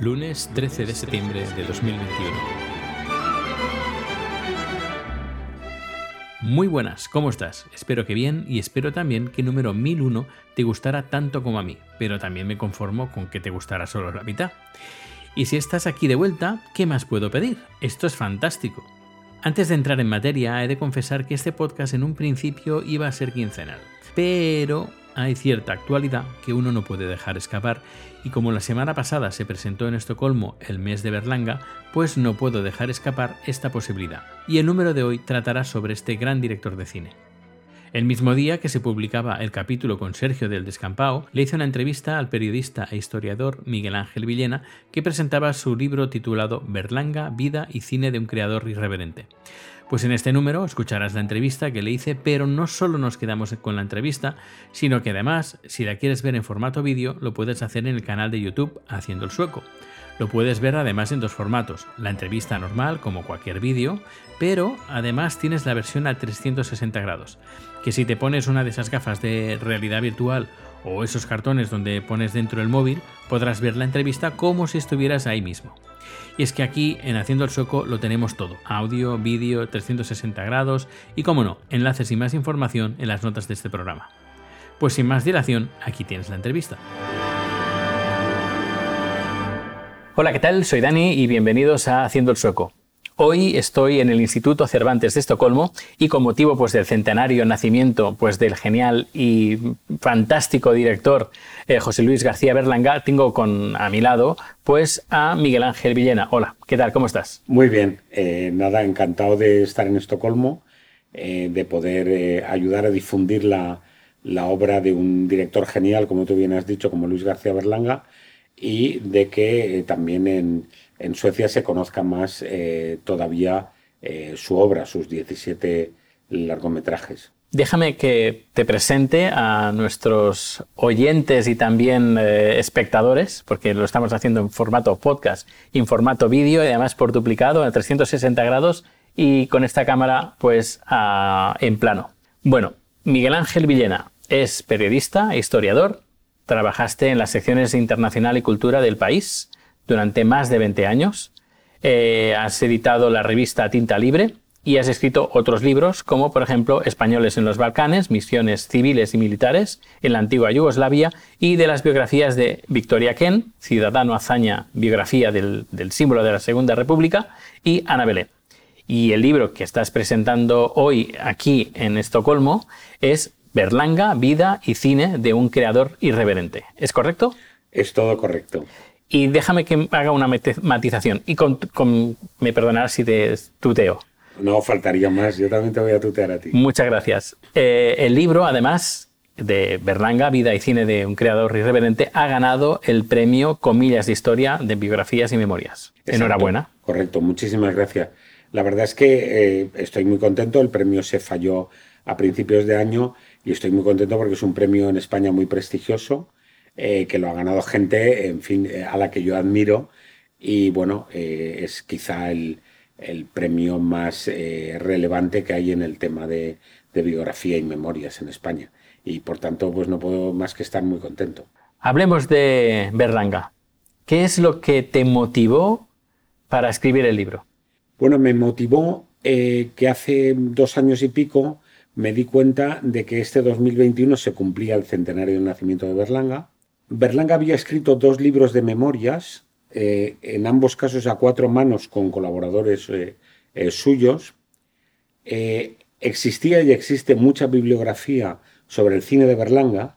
lunes 13 de septiembre de 2021. Muy buenas, ¿cómo estás? Espero que bien y espero también que número 1001 te gustara tanto como a mí, pero también me conformo con que te gustara solo la mitad. Y si estás aquí de vuelta, ¿qué más puedo pedir? Esto es fantástico. Antes de entrar en materia, he de confesar que este podcast en un principio iba a ser quincenal, pero hay cierta actualidad que uno no puede dejar escapar y como la semana pasada se presentó en Estocolmo el mes de Berlanga, pues no puedo dejar escapar esta posibilidad. Y el número de hoy tratará sobre este gran director de cine. El mismo día que se publicaba el capítulo con Sergio del Descampao, le hice una entrevista al periodista e historiador Miguel Ángel Villena, que presentaba su libro titulado Berlanga, vida y cine de un creador irreverente. Pues en este número escucharás la entrevista que le hice, pero no solo nos quedamos con la entrevista, sino que además, si la quieres ver en formato vídeo, lo puedes hacer en el canal de YouTube Haciendo el Sueco. Lo puedes ver además en dos formatos, la entrevista normal como cualquier vídeo, pero además tienes la versión a 360 grados, que si te pones una de esas gafas de realidad virtual o esos cartones donde pones dentro el móvil, podrás ver la entrevista como si estuvieras ahí mismo. Y es que aquí en Haciendo el Sueco lo tenemos todo, audio, vídeo, 360 grados y como no, enlaces y más información en las notas de este programa. Pues sin más dilación, aquí tienes la entrevista. Hola, ¿qué tal? Soy Dani y bienvenidos a Haciendo el Sueco. Hoy estoy en el Instituto Cervantes de Estocolmo y con motivo pues, del centenario nacimiento pues, del genial y fantástico director eh, José Luis García Berlanga, tengo con, a mi lado pues, a Miguel Ángel Villena. Hola, ¿qué tal? ¿Cómo estás? Muy bien, eh, nada, encantado de estar en Estocolmo, eh, de poder ayudar a difundir la, la obra de un director genial, como tú bien has dicho, como Luis García Berlanga, y de que también en en Suecia se conozca más eh, todavía eh, su obra, sus 17 largometrajes. Déjame que te presente a nuestros oyentes y también eh, espectadores, porque lo estamos haciendo en formato podcast en formato vídeo y además por duplicado a 360 grados y con esta cámara pues en plano. Bueno, Miguel Ángel Villena es periodista e historiador. Trabajaste en las secciones Internacional y Cultura del país durante más de 20 años. Eh, has editado la revista Tinta Libre y has escrito otros libros como por ejemplo Españoles en los Balcanes, Misiones civiles y militares en la antigua Yugoslavia y de las biografías de Victoria Ken, Ciudadano Hazaña, biografía del, símbolo de la Segunda República y Ana Belén. Y el libro que estás presentando hoy aquí en Estocolmo es Berlanga, vida y cine de un creador irreverente. ¿Es correcto? Es todo correcto. Y déjame que haga una matización. Y me perdonarás si te tuteo. No, faltaría más. Yo también te voy a tutear a ti. Muchas gracias. Eh, el libro, además de Berlanga, Vida y Cine de un creador irreverente, ha ganado el premio Comillas de Historia de Biografías y Memorias. Enhorabuena. Correcto, muchísimas gracias. La verdad es que eh, estoy muy contento. El premio se falló a principios de año y estoy muy contento porque es un premio en España muy prestigioso eh, que lo ha ganado gente, en fin, eh, a la que yo admiro y bueno, eh, es quizá el, premio más relevante que hay en el tema de, biografía y memorias en España. Y por tanto, pues no puedo más que estar muy contento. Hablemos de Berlanga. ¿Qué es lo que te motivó para escribir el libro? Bueno, me motivó que hace dos años y pico me di cuenta de que este 2021 se cumplía el centenario del nacimiento de Berlanga Berlanga había escrito dos libros de memorias, eh, en ambos casos a cuatro manos con colaboradores eh, eh, suyos. existía y existe mucha bibliografía sobre el cine de Berlanga,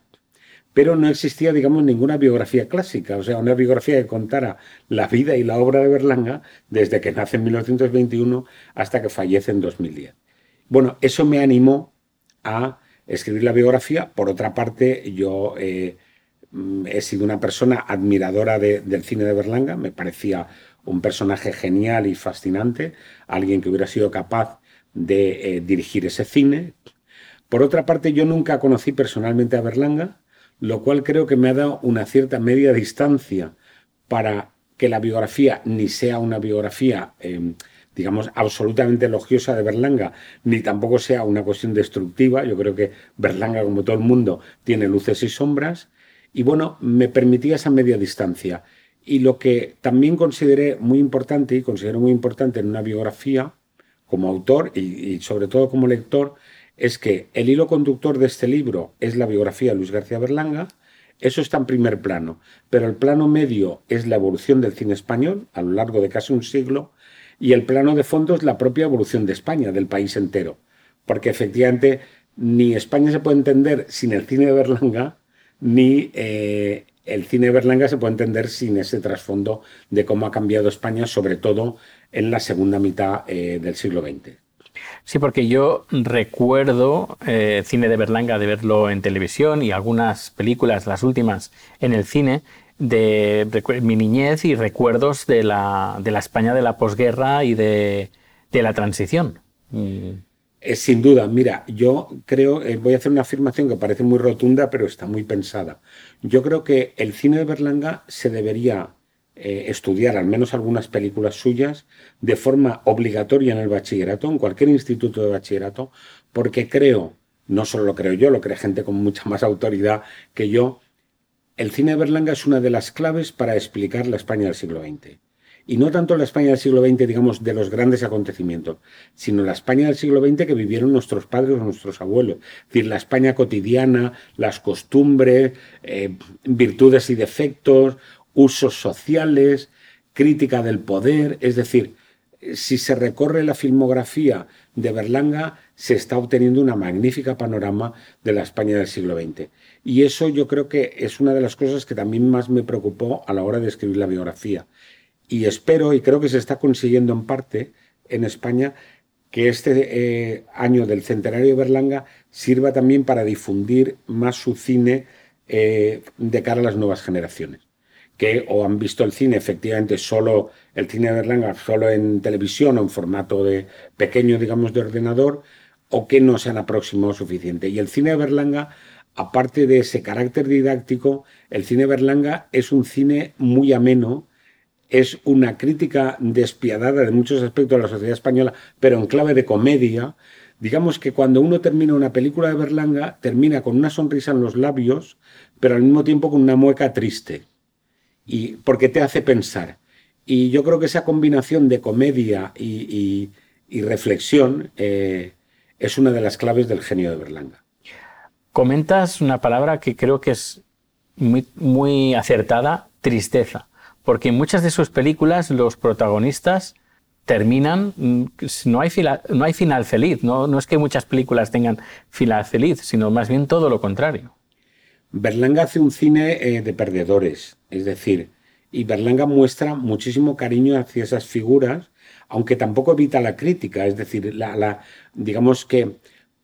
pero no existía, digamos, ninguna biografía clásica, o sea, una biografía que contara la vida y la obra de Berlanga desde que nace en 1921 hasta que fallece en 2010. Bueno, eso me animó a escribir la biografía. Por otra parte, yo he sido una persona admiradora del cine de Berlanga, me parecía un personaje genial y fascinante, alguien que hubiera sido capaz de eh, dirigir ese cine. Por otra parte, yo nunca conocí personalmente a Berlanga, lo cual creo que me ha dado una cierta media distancia para que la biografía ni sea una biografía, em, digamos, absolutamente elogiosa de Berlanga, ni tampoco sea una cuestión destructiva. Yo creo que Berlanga, como todo el mundo, tiene luces y sombras. Y bueno, me permitía esa media distancia. Y lo que también consideré muy importante y considero muy importante en una biografía como autor y, sobre todo como lector es que el hilo conductor de este libro es la biografía de Luis García Berlanga, eso está en primer plano, pero el plano medio es la evolución del cine español a lo largo de casi un siglo y el plano de fondo es la propia evolución de España, del país entero, porque efectivamente ni España se puede entender sin el cine de Berlanga, ni eh, el cine de Berlanga se puede entender sin ese trasfondo de cómo ha cambiado España, sobre todo en la segunda mitad eh, del siglo XX. Sí, porque yo recuerdo eh, cine de Berlanga de verlo en televisión y algunas películas, las últimas, en el cine, de mi niñez y recuerdos de la, de la España de la posguerra y de, de la transición. Eh, sin duda, mira, yo creo, eh, voy a hacer una afirmación que parece muy rotunda, pero está muy pensada. Yo creo que el cine de Berlanga se debería eh, estudiar al menos algunas películas suyas de forma obligatoria en el bachillerato, en cualquier instituto de bachillerato, porque creo, no solo lo creo yo, lo cree gente con mucha más autoridad que yo, el cine de Berlanga es una de las claves para explicar la España del siglo XX. Y no tanto la España del siglo XX, digamos, de los grandes acontecimientos, sino la España del siglo XX que vivieron nuestros padres o nuestros abuelos. Es decir, la España cotidiana, las costumbres, eh, virtudes y defectos, usos sociales, crítica del poder, es decir, si se recorre la filmografía de Berlanga, se está obteniendo una magnífica panorama de la España del siglo XX. Y eso yo creo que es una de las cosas que también más me preocupó a la hora de escribir la biografía. Y espero, y creo que se está consiguiendo en parte en España, que este eh, año del centenario de Berlanga sirva también para difundir más su cine eh, de cara a las nuevas generaciones que o han visto el cine efectivamente solo, el cine de Berlanga solo en televisión o en formato de pequeño, digamos, de ordenador, o que no se han aproximado suficiente. Y el cine de Berlanga, aparte de ese carácter didáctico, el cine de Berlanga es un cine muy ameno, es una crítica despiadada de muchos aspectos de la sociedad española, pero en clave de comedia. Digamos que cuando uno termina una película de Berlanga, termina con una sonrisa en los labios, pero al mismo tiempo con una mueca triste y porque te hace pensar. Y yo creo que esa combinación de comedia y, reflexión eh, es una de las claves del genio de Berlanga. Comentas una palabra que creo que es muy, muy acertada, tristeza, porque en muchas de sus películas los protagonistas terminan, mm, no hay, no hay final feliz, no, no es que muchas películas tengan final feliz, sino más bien todo lo contrario. Berlanga hace un cine eh, de perdedores, es decir, y Berlanga muestra muchísimo cariño hacia esas figuras, aunque tampoco evita la crítica, es decir, la, digamos que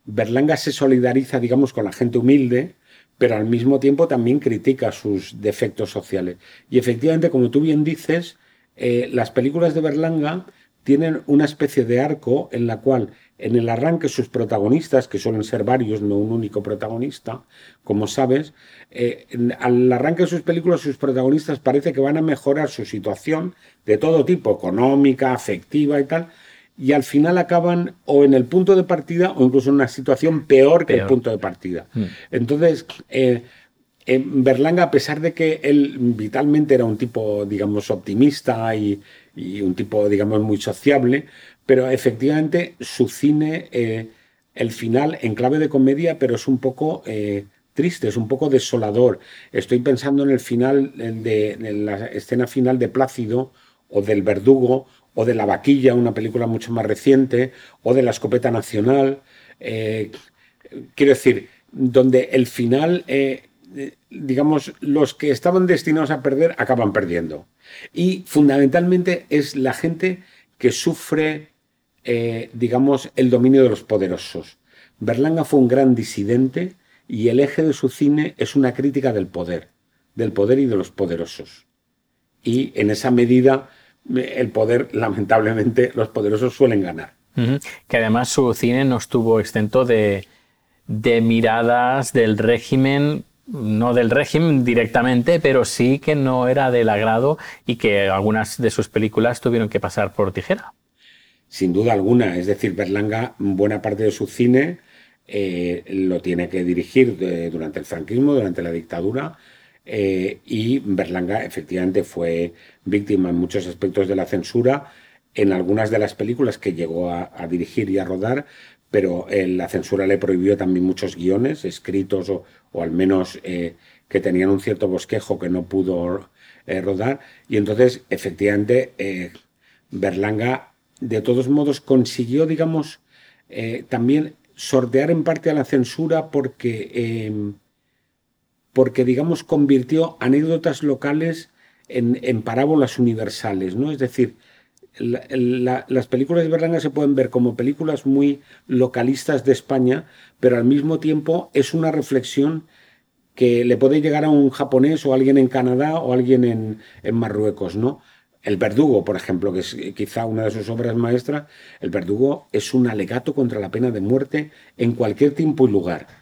Berlanga se solidariza, digamos, con la gente humilde, pero al mismo tiempo también critica sus defectos sociales. Y efectivamente, como tú bien dices, eh, las películas de Berlanga tienen una especie de arco en la cual en el arranque sus protagonistas, que suelen ser varios, no un único protagonista, como sabes, eh, al arranque de sus películas sus protagonistas parece que van a mejorar su situación de todo tipo, económica, afectiva y tal, y al final acaban o en el punto de partida o incluso en una situación peor, que el punto de partida. Mm. Entonces, eh, Berlanga, a pesar de que él vitalmente era un tipo, digamos, optimista y, y un tipo, digamos, muy sociable, pero efectivamente su cine, eh, el final en clave de comedia, pero es un poco eh, triste, es un poco desolador. Estoy pensando en el final, de, en la escena final de Plácido o del Verdugo o de La Vaquilla, una película mucho más reciente, o de La Escopeta Nacional. Eh, quiero decir, donde el final, digamos, los que estaban destinados a perder acaban perdiendo. Y fundamentalmente es la gente que sufre eh, digamos, el dominio de los poderosos. Berlanga fue un gran disidente y el eje de su cine es una crítica del poder, del poder y de los poderosos. Y en esa medida, el poder, lamentablemente, los poderosos suelen ganar. Que además su cine no estuvo exento de, de miradas del régimen no del régimen directamente, pero sí que no era del agrado y que algunas de sus películas tuvieron que pasar por tijera sin duda alguna. Es decir, Berlanga, buena parte de su cine eh, lo tiene que dirigir durante el franquismo, durante la dictadura. Eh, y Berlanga efectivamente fue víctima en muchos aspectos de la censura, en algunas de las películas que llegó a, dirigir y a rodar, pero eh, la censura le prohibió también muchos guiones escritos o, al menos eh, que tenían un cierto bosquejo que no pudo rodar. Y entonces, efectivamente, Berlanga, de todos modos, consiguió, digamos, también sortear en parte a la censura porque porque, digamos, convirtió anécdotas locales en, parábolas universales, ¿no? Es decir, las películas de Berlanga se pueden ver como películas muy localistas de España, pero al mismo tiempo es una reflexión que le puede llegar a un japonés o alguien en Canadá o alguien en, en Marruecos, ¿no? El Verdugo, por ejemplo, que es quizá una de sus obras maestras, el Verdugo es un alegato contra la pena de muerte en cualquier tiempo y lugar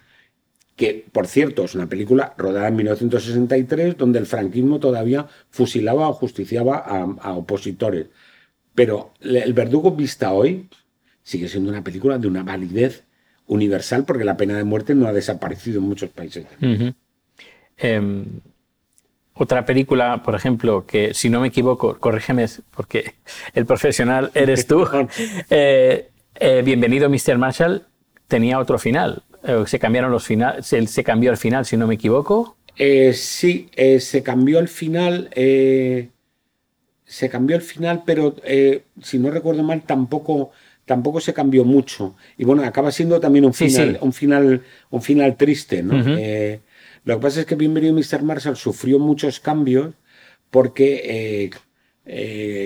que por cierto es una película rodada en 1963 donde el franquismo todavía fusilaba o justiciaba a, opositores. Pero El verdugo vista hoy sigue siendo una película de una validez universal porque la pena de muerte no ha desaparecido en muchos países. Em, otra película, por ejemplo, que si no me equivoco, corrígeme porque el profesional eres tú, eh, eh, Bienvenido Mr. Marshall tenía otro final. Eh, se cambiaron los finales, se, cambió el final, si no me equivoco. Eh, sí, eh, se cambió el final. se cambió el final, pero si no recuerdo mal, tampoco, tampoco se cambió mucho. Y bueno, acaba siendo también un final, Un final, un final triste, ¿no? lo que pasa es que Bienvenido Mr. Marshall sufrió muchos cambios porque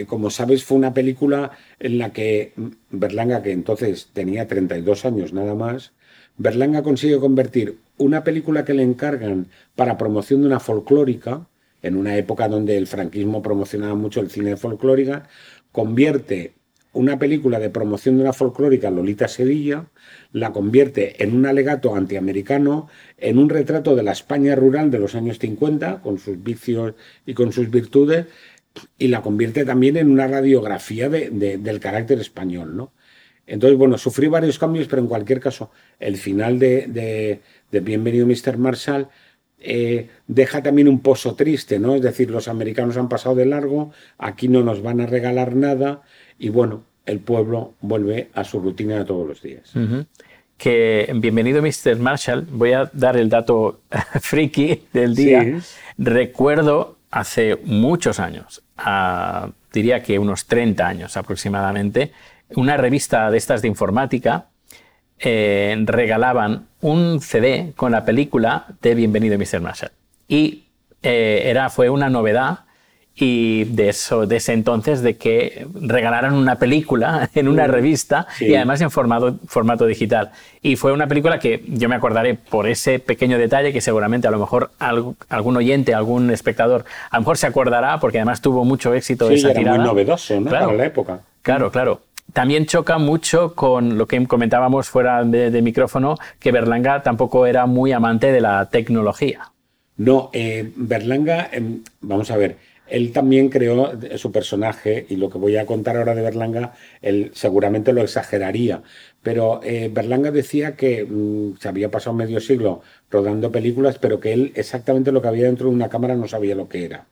como sabes, fue una película en la que Berlanga, que entonces tenía 32 años nada más, Berlanga consigue convertir una película que le encargan para promoción de una folclórica, en una época donde el franquismo promocionaba mucho el cine de folclórica, convierte una película de promoción de una folclórica, Lolita Sevilla, la convierte en un alegato antiamericano, en un retrato de la España rural de los años 50, con sus vicios y con sus virtudes, y la convierte también en una radiografía del carácter español, ¿no? Entonces, bueno, sufrí varios cambios, pero en cualquier caso, el final de, Bienvenido Mr. Marshall eh, deja también un pozo triste, ¿no? Es decir, los americanos han pasado de largo, aquí no nos van a regalar nada y bueno, el pueblo vuelve a su rutina de todos los días. Que bienvenido Mr. Marshall, voy a dar el dato friki del día. Recuerdo hace muchos años, diría que unos 30 años aproximadamente, una revista de estas de informática eh, regalaban un CD con la película de Bienvenido Mr. Marshall. Y eh, era, fue una novedad y de eso de ese entonces de que regalaran una película en una revista y además en formato, formato digital y fue una película que yo me acordaré por ese pequeño detalle que seguramente a lo mejor algún oyente algún espectador a lo mejor se acordará porque además tuvo mucho éxito sí, era muy novedoso ¿no? para la época claro claro también choca mucho con lo que comentábamos fuera de, micrófono, que Berlanga tampoco era muy amante de la tecnología. No, eh, Berlanga, em, vamos a ver, él también creó su personaje y lo que voy a contar ahora de Berlanga, él seguramente lo exageraría, pero eh, Berlanga decía que mm, se había pasado medio siglo rodando películas, pero que él exactamente lo que había dentro de una cámara no sabía lo que era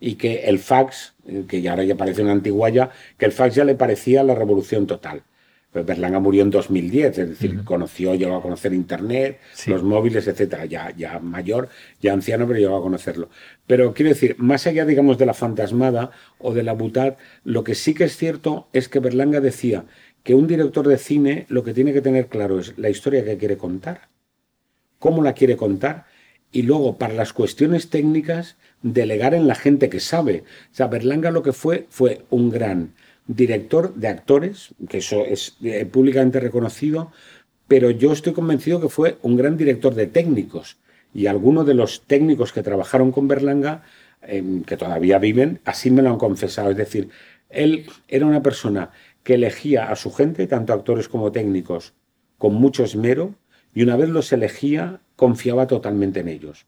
y que el fax, que ya ahora ya parece una antiguaya, que el fax ya le parecía la revolución total. Pues Berlanga murió en 2010, es decir, conoció, llegó a conocer Internet, los móviles, etcétera, ya, ya mayor, ya anciano, pero llegó a conocerlo. Pero quiero decir, más allá, digamos, de la fantasmada o de la butad, lo que sí que es cierto es que Berlanga decía que un director de cine lo que tiene que tener claro es la historia que quiere contar, cómo la quiere contar, y luego para las cuestiones técnicas delegar en la gente que sabe. O sea, Berlanga lo que fue fue un gran director de actores, que eso es eh, públicamente reconocido, pero yo estoy convencido que fue un gran director de técnicos. Y algunos de los técnicos que trabajaron con Berlanga, em, que todavía viven, así me lo han confesado. Es decir, él era una persona que elegía a su gente, tanto actores como técnicos, con mucho esmero, y una vez los elegía, confiaba totalmente en ellos.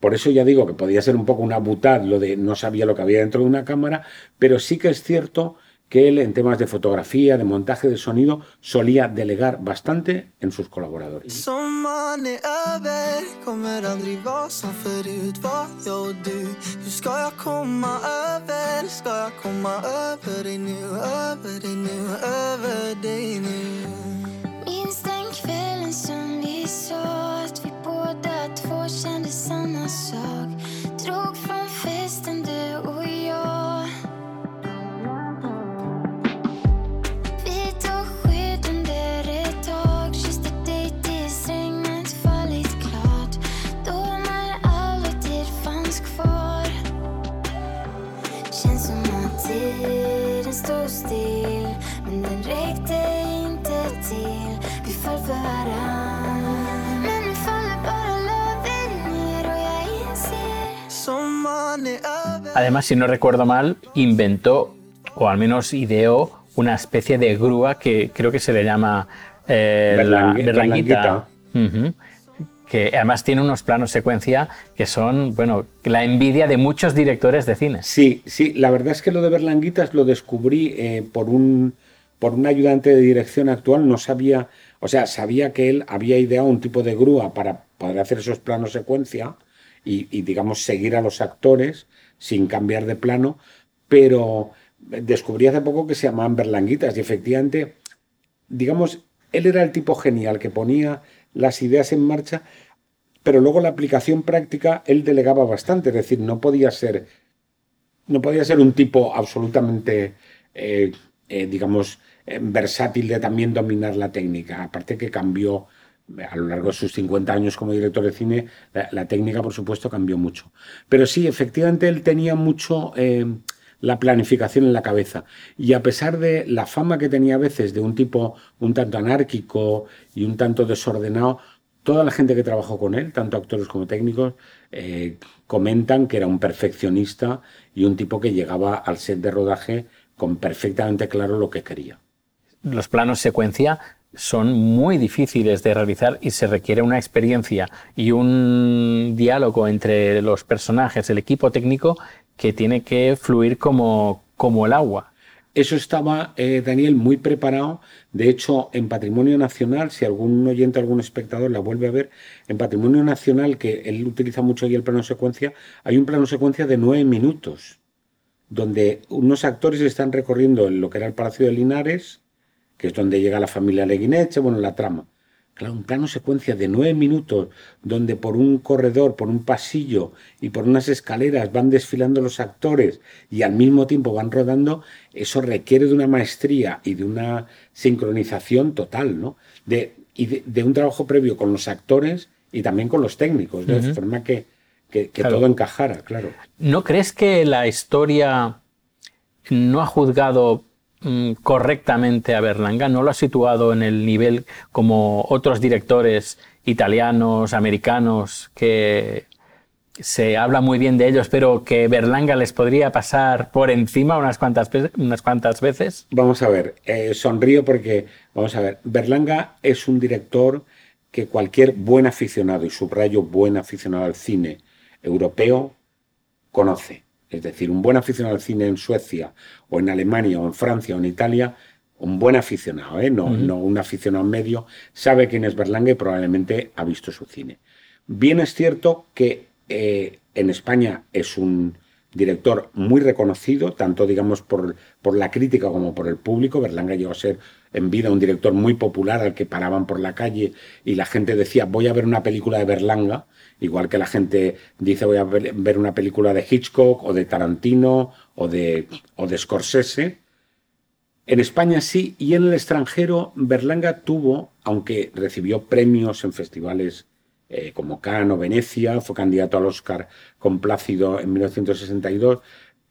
Por eso ya digo que podía ser un poco una butad lo de no sabía lo que había dentro de una cámara, pero sí que es cierto que él en temas de fotografía, de montaje de sonido, solía delegar bastante en sus colaboradores. Kvällen som vi sa att vi båda två kände samma sak. Drog Además, si no recuerdo mal, inventó, o al menos ideó, una especie de grúa que creo que se le llama eh, la Berlangui- berlanguita. Que además tiene unos planos secuencia que son, bueno, la envidia de muchos directores de cine. Sí, sí, la verdad es que lo de Berlanguitas lo descubrí eh, por un por un ayudante de dirección actual, no sabía, o sea, sabía que él había ideado un tipo de grúa para poder hacer esos planos secuencia y, y, digamos, seguir a los actores sin cambiar de plano, pero descubrí hace poco que se llamaban Berlanguitas y efectivamente, digamos, él era el tipo genial que ponía las ideas en marcha, pero luego la aplicación práctica él delegaba bastante, es decir, no podía ser no podía ser un tipo absolutamente, eh, eh, digamos, eh, versátil de también dominar la técnica. Aparte que cambió a lo largo de sus 50 años como director de cine, la, técnica, por supuesto, cambió mucho. Pero sí, efectivamente, él tenía mucho eh, la planificación en la cabeza. Y a pesar de la fama que tenía a veces de un tipo un tanto anárquico y un tanto desordenado, toda la gente que trabajó con él, tanto actores como técnicos, eh, comentan que era un perfeccionista y un tipo que llegaba al set de rodaje con perfectamente claro lo que quería. Los planos secuencia son muy difíciles de realizar y se requiere una experiencia y un diálogo entre los personajes, el equipo técnico, que tiene que fluir como, como el agua. Eso estaba, eh, Daniel, muy preparado. De hecho, en Patrimonio Nacional, si algún oyente, algún espectador la vuelve a ver, en Patrimonio Nacional, que él utiliza mucho ahí el plano secuencia, hay un plano secuencia de nueve minutos, donde unos actores están recorriendo lo que era el Palacio de Linares, que es donde llega la familia Leguineche, bueno, la trama. Claro, un plano secuencia de nueve minutos, donde por un corredor, por un pasillo y por unas escaleras van desfilando los actores y al mismo tiempo van rodando, eso requiere de una maestría y de una sincronización total, ¿no? De, y de, de un trabajo previo con los actores y también con los técnicos, de forma que, que, que Claro. todo encajara, claro. ¿No crees que la historia no ha juzgado correctamente a Berlanga? ¿No lo ha situado en el nivel como otros directores italianos, americanos, que se habla muy bien de ellos, pero que Berlanga les podría pasar por encima unas cuantas, unas cuantas veces? Vamos a ver, eh, sonrío porque, vamos a ver, Berlanga es un director que cualquier buen aficionado, y subrayo buen aficionado al cine europeo, conoce. Es decir, un buen aficionado al cine en Suecia, o en Alemania, o en Francia, o en Italia, un buen aficionado, ¿eh? no, no un aficionado medio, sabe quién es Berlanga y probablemente ha visto su cine. Bien es cierto que eh, en España es un director muy reconocido, tanto digamos por, por la crítica como por el público. Berlanga llegó a ser en vida un director muy popular al que paraban por la calle y la gente decía voy a ver una película de Berlanga, igual que la gente dice voy a ver una película de Hitchcock o de Tarantino o de, o de Scorsese. En España sí, y en el extranjero Berlanga tuvo, aunque recibió premios en festivales eh, como Cannes o Venecia, fue candidato al Oscar con Plácido en 1962,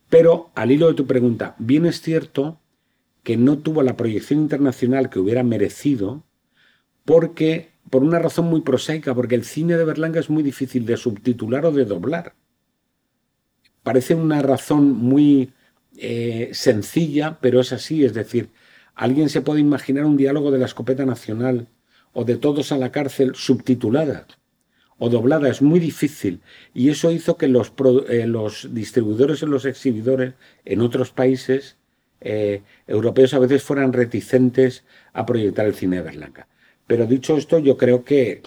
pero al hilo de tu pregunta, bien es cierto que no tuvo la proyección internacional que hubiera merecido porque por una razón muy prosaica, porque el cine de Berlanga es muy difícil de subtitular o de doblar. Parece una razón muy eh, sencilla, pero es así, es decir, alguien se puede imaginar un diálogo de la escopeta nacional o de todos a la cárcel subtitulada o doblada, es muy difícil. Y eso hizo que los, eh, los distribuidores y los exhibidores en otros países eh, europeos a veces fueran reticentes a proyectar el cine de Berlanga. Pero dicho esto, yo creo que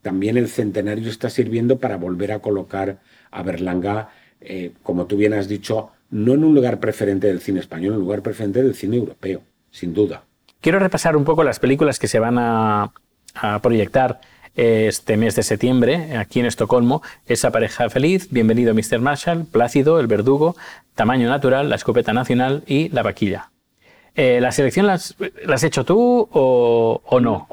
también el centenario está sirviendo para volver a colocar a Berlanga, eh, como tú bien has dicho, no en un lugar preferente del cine español, en un lugar preferente del cine europeo, sin duda. Quiero repasar un poco las películas que se van a, proyectar este mes de septiembre aquí en Estocolmo. Esa pareja feliz, Bienvenido Mr. Marshall, Plácido, El Verdugo, Tamaño Natural, La Escopeta Nacional y La Vaquilla. Eh, ¿La selección la has, hecho tú o, no?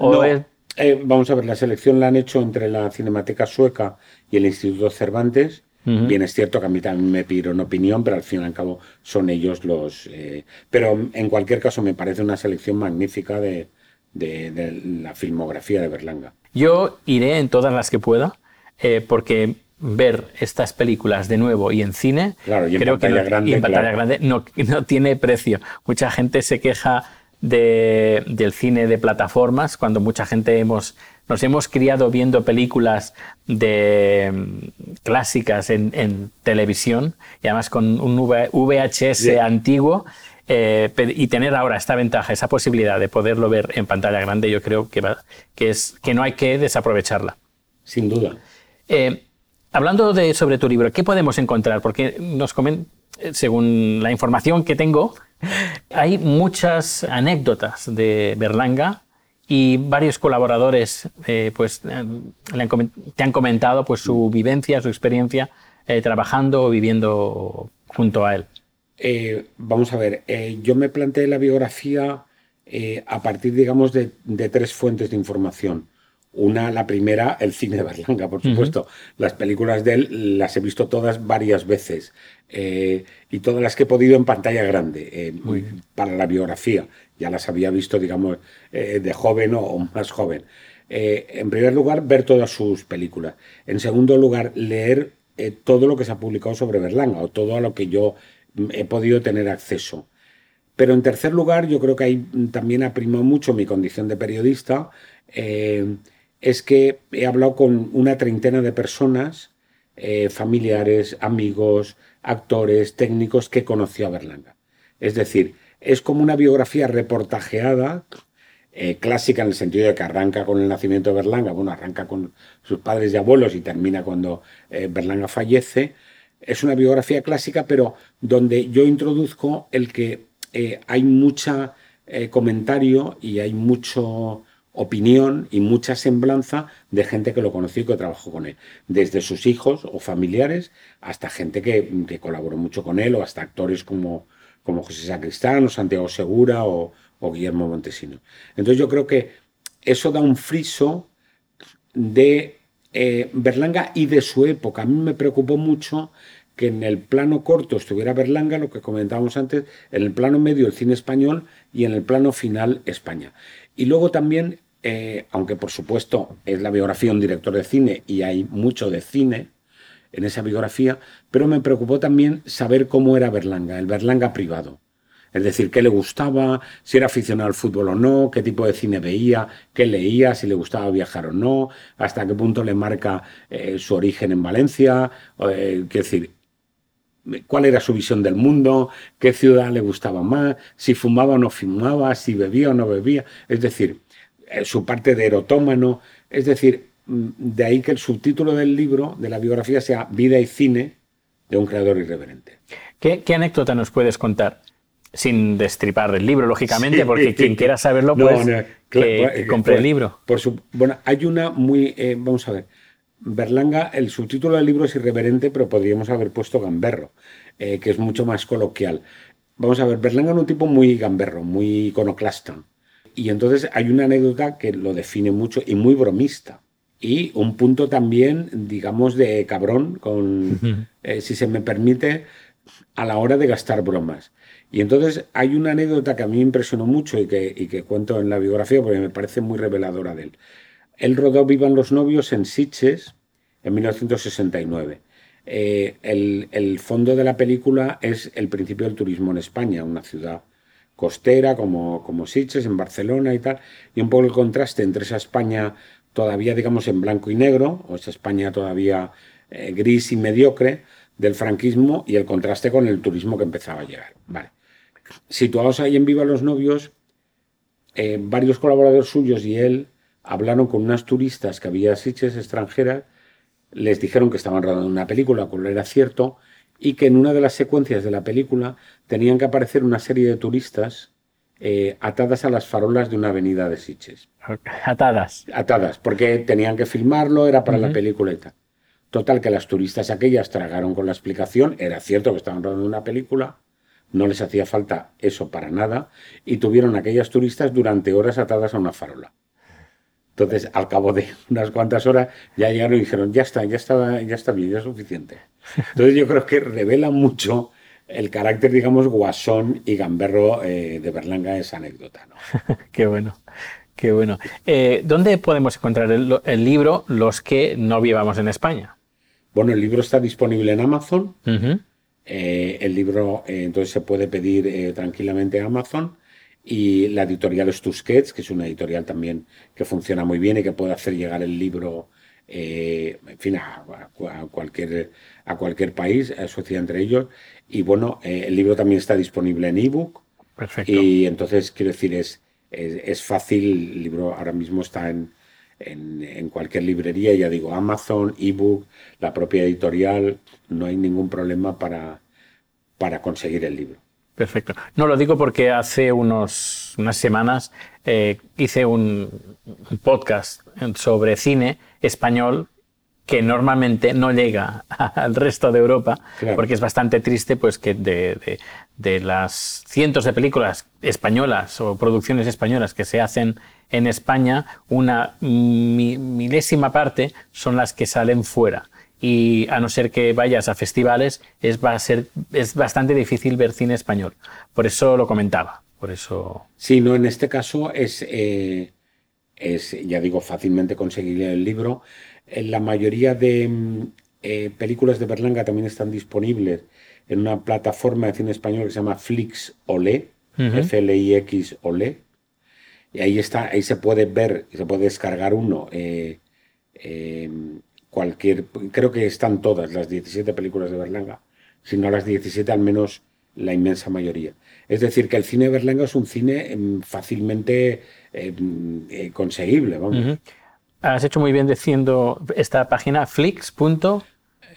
Eh, vamos a ver, la selección la han hecho entre la Cinemateca Sueca y el Instituto Cervantes. Bien, es cierto que a mí también me pidieron opinión, pero al fin y al cabo son ellos los... Eh, pero en cualquier caso me parece una selección magnífica de, la filmografía de Berlanga. Yo iré en todas las que pueda, porque ver estas películas de nuevo y en cine, creo que y en pantalla grande no, no, tiene precio. Mucha gente se queja de, del cine de plataformas cuando mucha gente hemos, nos hemos criado viendo películas de mm, clásicas en, televisión y además con un VHS antiguo. Eh, y tener ahora esta ventaja, esa posibilidad de poderlo ver en pantalla grande, yo creo que, que, es, que no hay que desaprovecharla. Sin duda. Eh, Hablando de, sobre tu libro, ¿qué podemos encontrar? Porque nos comen, según la información que tengo, hay muchas anécdotas de Berlanga y varios colaboradores eh, pues, te han comentado pues, su vivencia, su experiencia eh, trabajando o viviendo junto a él. Eh, vamos a ver, yo me planteé la biografía a partir, digamos, de, de tres fuentes de información. Una, la primera, el cine de Berlanga, por supuesto. Las películas de él las he visto todas varias veces eh, y todas las que he podido en pantalla grande eh, para la biografía. Ya las había visto, digamos, eh, de joven o, más joven. en primer lugar, ver todas sus películas. En segundo lugar, leer todo lo que se ha publicado sobre Berlanga o todo lo que yo he podido tener acceso. Pero en tercer lugar, yo creo que ahí también ha primado mucho mi condición de periodista es que he hablado con una treintena de personas, eh, familiares, amigos, actores, técnicos que conoció a Berlanga. Es decir, es como una biografía reportajeada, eh, clásica en el sentido de que arranca con el nacimiento de Berlanga, bueno, arranca con sus padres y abuelos y termina cuando eh, Berlanga fallece. Es una biografía clásica, pero donde yo introduzco el que hay mucho comentario y hay mucho opinión y mucha semblanza de gente que lo conoció y que trabajó con él, desde sus hijos o familiares hasta gente que, colaboró mucho con él o hasta actores como, como José Sacristán o Santiago Segura o, Guillermo Montesino. Entonces yo creo que eso da un friso de eh, Berlanga y de su época. A mí me preocupó mucho que en el plano corto estuviera Berlanga, lo que comentábamos antes, en el plano medio el cine español y en el plano final España. Y luego también, eh, aunque por supuesto es la biografía de un director de cine y hay mucho de cine en esa biografía, pero me preocupó también saber cómo era Berlanga, el Berlanga privado. Es decir, qué le gustaba, si era aficionado al fútbol o no, qué tipo de cine veía, qué leía, si le gustaba viajar o no, hasta qué punto le marca eh, su origen en Valencia. Eh, decir, cuál era su visión del mundo, qué ciudad le gustaba más, si fumaba o no fumaba, si bebía o no bebía, es decir, eh, su parte de erotómano, es decir, mm, de ahí que el subtítulo del libro, de la biografía, sea Vida y cine de un creador irreverente. ¿Qué, anécdota nos puedes contar? Sin destripar el libro, lógicamente, porque quien quiera saberlo, pues que, compre el libro. Por su, bueno, hay una muy, eh, vamos a ver, Berlanga, el subtítulo del libro es irreverente, pero podríamos haber puesto gamberro, eh, que es mucho más coloquial. Vamos a ver, Berlanga es un tipo muy gamberro, muy iconoclasta. Y entonces hay una anécdota que lo define mucho y muy bromista. Y un punto también, digamos, de cabrón, con, eh, si se me permite, a la hora de gastar bromas. Y entonces hay una anécdota que a mí me impresionó mucho y que, y que cuento en la biografía porque me parece muy reveladora de él. Él rodó Vivan los novios en Sitges en 1969. Eh, el, fondo de la película es el principio del turismo en España, una ciudad costera como, como Sitges, en Barcelona y tal, y un poco el contraste entre esa España todavía, digamos, en blanco y negro, o esa España todavía eh, gris y mediocre del franquismo, y el contraste con el turismo que empezaba a llegar. Vale. Situados ahí en Viva los Novios, eh, varios colaboradores suyos y él hablaron con unas turistas que había Sitges extranjeras, les dijeron que estaban rodando una película, cual era cierto, y que en una de las secuencias de la película tenían que aparecer una serie de turistas eh, atadas a las farolas de una avenida de Sitges. Atadas. Atadas, porque tenían que filmarlo, era para la película y tal. Total, que las turistas aquellas tragaron con la explicación, era cierto que estaban rodando una película, no les hacía falta eso para nada, y tuvieron aquellas turistas durante horas atadas a una farola. Entonces, al cabo de unas cuantas horas, ya llegaron y dijeron, ya está, ya está, ya está bien, ya es suficiente. Entonces, yo creo que revela mucho el carácter, digamos, guasón y gamberro eh, de Berlanga esa anécdota. ¿no? qué bueno, qué bueno. Eh, ¿Dónde podemos encontrar el, el, libro Los que no vivamos en España? Bueno, el libro está disponible en Amazon. Eh, el libro entonces se puede pedir tranquilamente a Amazon. Y la editorial es Tusquets, que es una editorial también que funciona muy bien y que puede hacer llegar el libro en fin, a, cualquier, a cualquier país, entre ellos. Y bueno, eh, el libro también está disponible en ebook. Perfecto. Y entonces, quiero decir, es, es, fácil. El libro ahora mismo está en, en, cualquier librería, ya digo, Amazon, ebook, la propia editorial. No hay ningún problema para, para conseguir el libro. Perfecto. No lo digo porque hace unos, unas semanas eh, hice un, un podcast sobre cine español que normalmente no llega al resto de Europa, Claro. porque es bastante triste pues que de, de- de las cientos de películas españolas o producciones españolas que se hacen en España, una mi- milésima parte son las que salen fuera. Y a no ser que vayas a festivales, es, va a ser, es bastante difícil ver cine español. Por eso lo comentaba. Por eso. Sí, no, en este caso es, eh, es ya digo, fácilmente conseguible el libro. En la mayoría de mm, eh, películas de Berlanga también están disponibles en una plataforma de cine español que se llama Flix Olé, Ujú. F-L-I-X Olé. Y ahí está, ahí se puede ver, se puede descargar uno. eh, eh, cualquier, creo que están todas las 17 películas de Berlanga, si no las 17, al menos la inmensa mayoría. Es decir, que el cine de Berlanga es un cine em, fácilmente em, eh, conseguible, vamos. Has hecho muy bien diciendo esta página flix.com.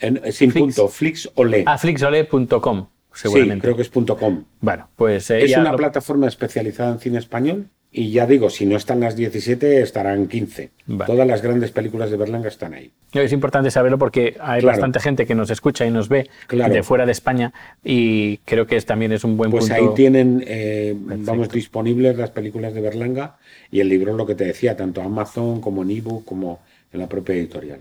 En- eh, sin Flix. punto, Flix Olé. Ah, flixole.com, sí, seguramente. creo que es punto .com. Bueno, pues eh, Es una lo- plataforma especializada en cine español y ya digo, si no están las 17, estarán 15. Vale. Todas las grandes películas de Berlanga están ahí. Es importante saberlo porque hay Claro. bastante gente que nos escucha y nos ve Claro. de fuera de España y creo que también es un buen Pues punto. ahí tienen, eh, vamos, disponibles las películas de Berlanga y el libro, lo que te decía, tanto Amazon como en ebook como en la propia editorial.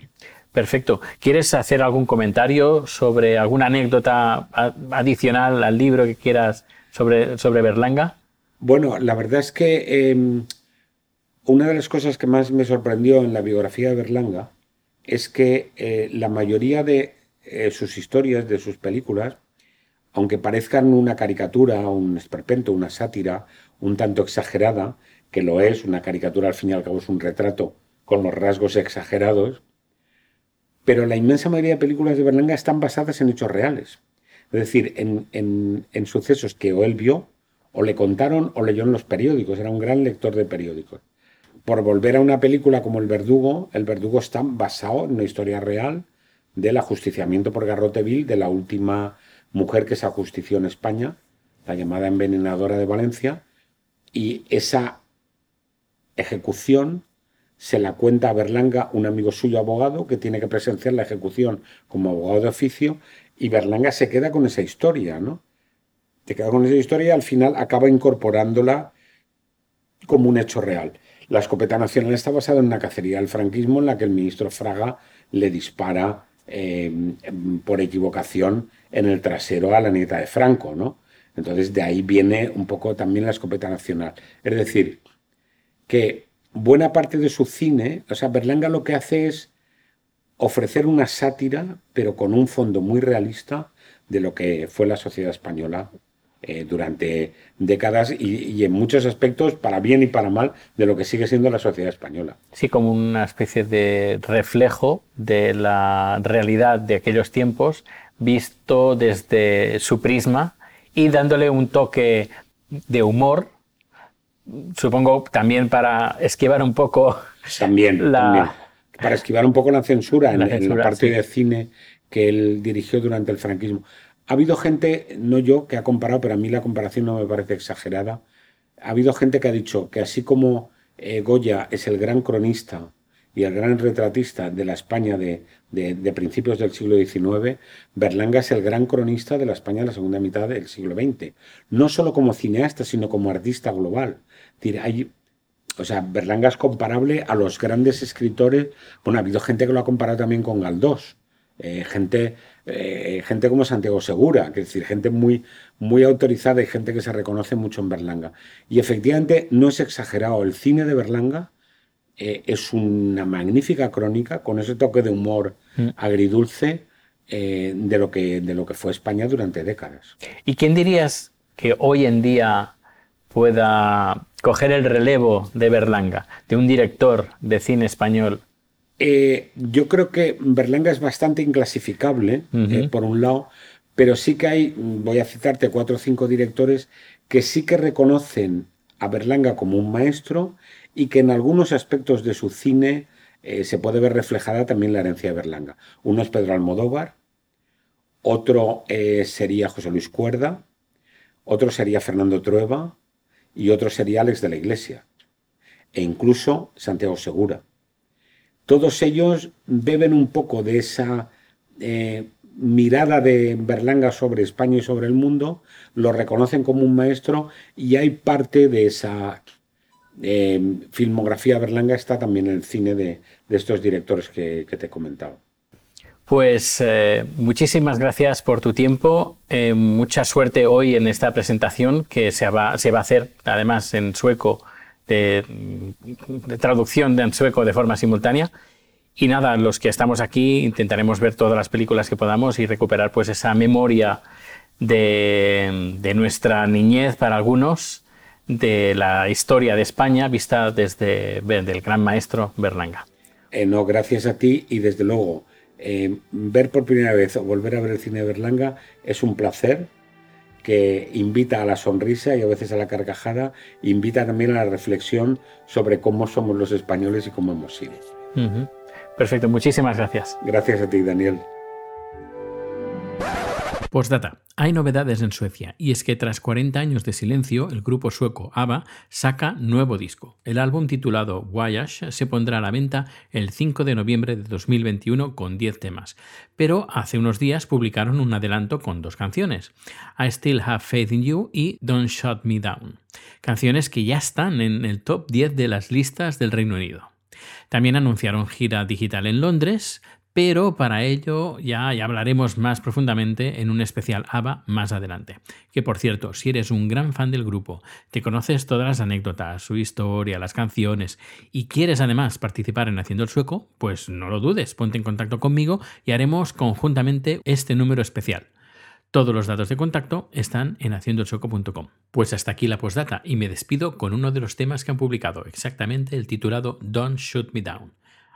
Perfecto. ¿Quieres hacer algún comentario sobre alguna anécdota adicional al libro que quieras sobre, sobre Berlanga? Bueno, la verdad es que eh, una de las cosas que más me sorprendió en la biografía de Berlanga es que eh, la mayoría de eh, sus historias, de sus películas, aunque parezcan una caricatura, un esperpento, una sátira, un tanto exagerada, que lo es, una caricatura al fin y al cabo es un retrato con los rasgos exagerados, pero la inmensa mayoría de películas de Berlanga están basadas en hechos reales. Es decir, en, en- en sucesos que o él vio, o le contaron, o leyó en los periódicos. Era un gran lector de periódicos. Por volver a una película como El Verdugo, El Verdugo está basado en una historia real del ajusticiamiento por garrote vil de la última mujer que se ajustició en España, la llamada envenenadora de Valencia, y esa ejecución se la cuenta a Berlanga, un amigo suyo abogado, que tiene que presenciar la ejecución como abogado de oficio, y Berlanga se queda con esa historia, ¿no? Se queda con esa historia y al final acaba incorporándola como un hecho real. La escopeta nacional está basada en una cacería del franquismo en la que el ministro Fraga le dispara eh, por equivocación en el trasero a la nieta de Franco, ¿no? Entonces de ahí viene un poco también la escopeta nacional. Es decir, que buena parte de su cine, o sea, Berlanga lo que hace es ofrecer una sátira, pero con un fondo muy realista de lo que fue la sociedad española eh, durante décadas y, y en muchos aspectos, para bien y para mal, de lo que sigue siendo la sociedad española. Sí, como una especie de reflejo de la realidad de aquellos tiempos visto desde su prisma y dándole un toque de humor, supongo también para esquivar un poco También, la... también. Para esquivar un poco la censura, en, La en censura, la parte sí. de cine que él dirigió durante el franquismo. Ha habido gente, no yo, que ha comparado, pero a mí la comparación no me parece exagerada. Ha habido gente que ha dicho que así como eh, Goya es el gran cronista y el gran retratista de la España de, principios del siglo XIX, Berlanga es el gran cronista de la España de la segunda mitad del siglo XX. No solo como cineasta, sino como artista global. Hay, o sea, Berlanga es comparable a los grandes escritores. Bueno, ha habido gente que lo ha comparado también con Galdós. Eh, gente, eh, gente como Santiago Segura, es decir, gente muy, muy autorizada y gente que se reconoce mucho en Berlanga. Y efectivamente no es exagerado. El cine de Berlanga eh, es una magnífica crónica con ese toque de humor agridulce eh, de, lo que, de lo que fue España durante décadas. ¿Y quién dirías que hoy en día pueda coger el relevo de Berlanga, de un director de cine español? Eh, yo creo que Berlanga es bastante inclasificable, por un lado, pero sí que hay, mm, voy a citarte cuatro o cinco directores que sí que reconocen a Berlanga como un maestro y que en algunos aspectos de su cine eh, se puede ver reflejada también la herencia de Berlanga. Uno es Pedro Almodóvar, otro eh, sería José Luis Cuerda, otro sería Fernando Trueba y otro sería Alex de la Iglesia, e incluso Santiago Segura todos ellos beben un poco de esa eh, mirada de Berlanga sobre España y sobre el mundo, lo reconocen como un maestro y hay parte de esa eh, filmografía Berlanga está también en el cine de, estos directores que, te he comentado. Pues eh, muchísimas gracias por tu tiempo. Eh, mucha suerte hoy en esta presentación que se va, a hacer además en sueco, de, de traducción en sueco de forma simultánea. Y nada, los que estamos aquí intentaremos ver todas las películas que podamos y recuperar pues esa memoria de, de nuestra niñez para algunos, de la historia de España vista desde del gran maestro Berlanga. Eh, no, gracias a ti y desde luego eh, ver por primera vez o volver a ver el cine de Berlanga es un placer que invita a la sonrisa y a veces a la carcajada, invita también a la reflexión sobre cómo somos los españoles y cómo hemos sido. Perfecto, muchísimas gracias. Gracias a ti, Daniel. Postdata. Hay novedades en Suecia y es que tras 40 años de silencio, el grupo sueco ABBA saca nuevo disco. El álbum titulado Voyage se pondrá a la venta el 5 de noviembre de 2021 con 10 temas, pero hace unos días publicaron un adelanto con dos canciones, I Still Have Faith in You y Don't Shut Me Down, canciones que ya están en el top 10 de las listas del Reino Unido. También anunciaron gira digital en Londres, pero para ello ya, hablaremos más profundamente en un especial ABBA más adelante. Que por cierto, si eres un gran fan del grupo, te conoces todas las anécdotas, su historia, las canciones y quieres además participar en Haciendo el Sueco, pues no lo dudes, ponte en contacto conmigo y haremos conjuntamente este número especial. Todos los datos de contacto están en haciendoelsueco.com. Pues hasta aquí la postdata y me despido con uno de los temas que han publicado, exactamente el titulado Don't Shoot Me Down.